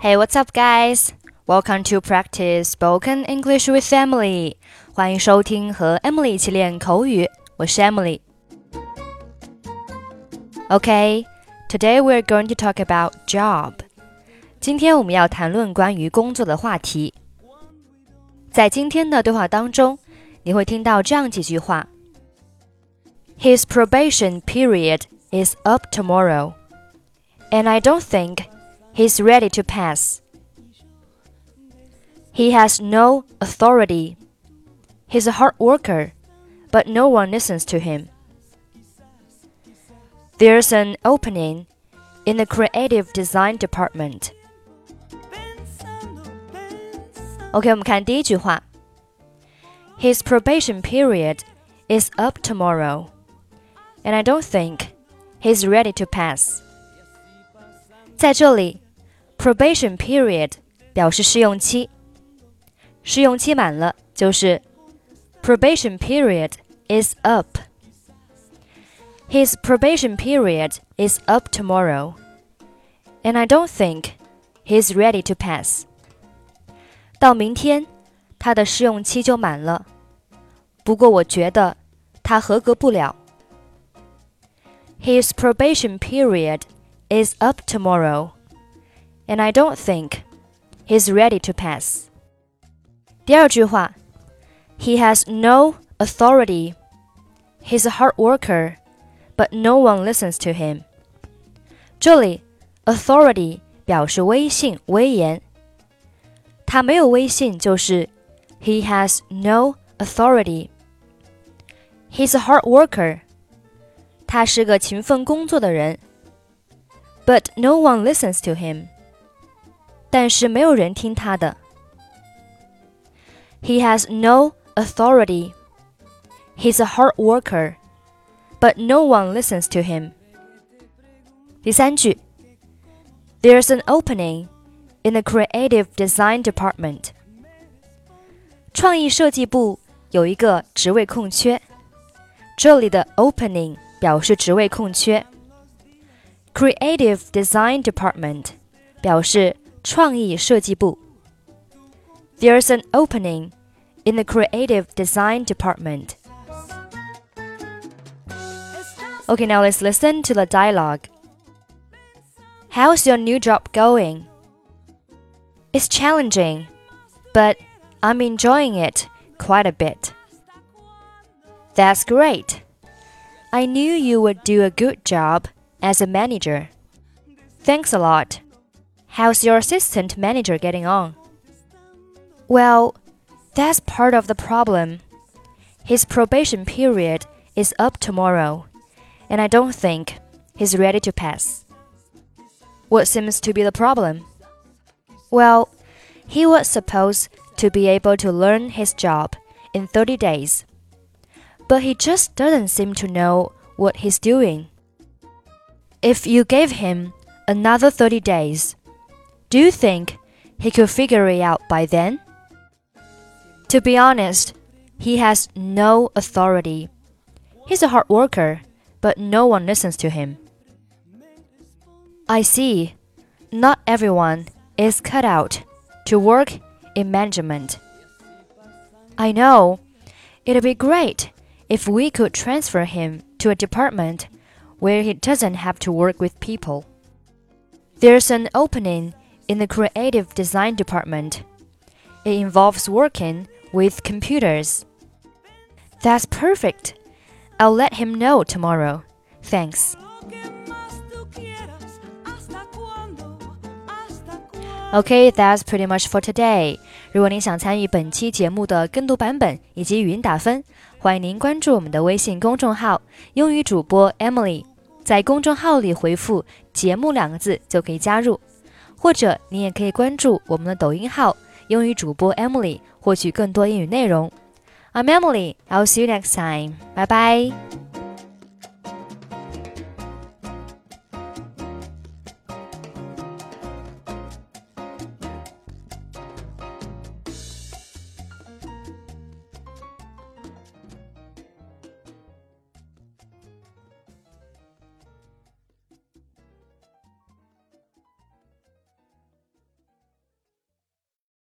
Hey, what's up, guys? Welcome to practice spoken English with Emily. 欢迎收听和 Emily 一起练口语。我是 Emily。Okay, today we're going to talk about job. 今天我们要谈论关于工作的话题。在今天的对话当中，你会听到这样几句话：His probation period is up tomorrow, and I don't think he's ready to pass. He has no authority. He's a hard worker, but no one listens to him. There's an opening in the creative design department. OK，我们看第一句话。His probation period is up tomorrow, and I don't think he's ready to pass. 在这里 ，probation period 表示试用期，试用期满了就是 probation period is up. His probation period is up tomorrow, and I don't think he's ready to pass. 到明天，他的试用期就满了。不过我觉得他合格不了。His probation period is up tomorrow, and I don't think he's ready to pass. 第二句话，He has no authority. He's a hard worker, but no one listens to him. 这里 authority 表示威信、威严。他没有威信，就是 he has no authority. He's a hard worker. 他是个勤奋工作的人。But no one listens to him. 但是没有人听他的。He has no authority. He's a hard worker, but no one listens to him. 第三句，There's an opening in the creative design department. 创意设计部有一个职位空缺。这里的 opening 表示职位空缺。Creative design department 表示 创意设计部。There's an opening in the creative design department. Okay, now let's listen to the dialogue. How's your new job going? It's challenging, but I'm enjoying it quite a bit. That's great. I knew you would do a good job as a manager. Thanks a lot. How's your assistant manager getting on? Well, that's part of the problem. His probation period is up tomorrow, and I don't think he's ready to pass. What seems to be the problem? Well, he was supposed to be able to learn his job in 30 days, but he just doesn't seem to know what he's doing. If you gave him another 30 days, do you think he could figure it out by then? To be honest, he has no authority. He's a hard worker, but no one listens to him. I see. Not everyone is cut out to work in management. I know. It'd be great if we could transfer him to a department where he doesn't have to work with people. There's an opening in the creative design department. It involves working with computers. That's perfect. I'll let him know tomorrow. Thanks. Okay, that's pretty much for today. 如果您想参与本期节目的跟读版本以及语音打分，欢迎您关注我们的微信公众号“英语主播 Emily”。在公众号里回复“节目”两个字就可以加入， 或者你也可以关注我们的抖音号“英语主播 Emily”，获取更多英语内容。I'm Emily. I'll see you next time. Bye bye.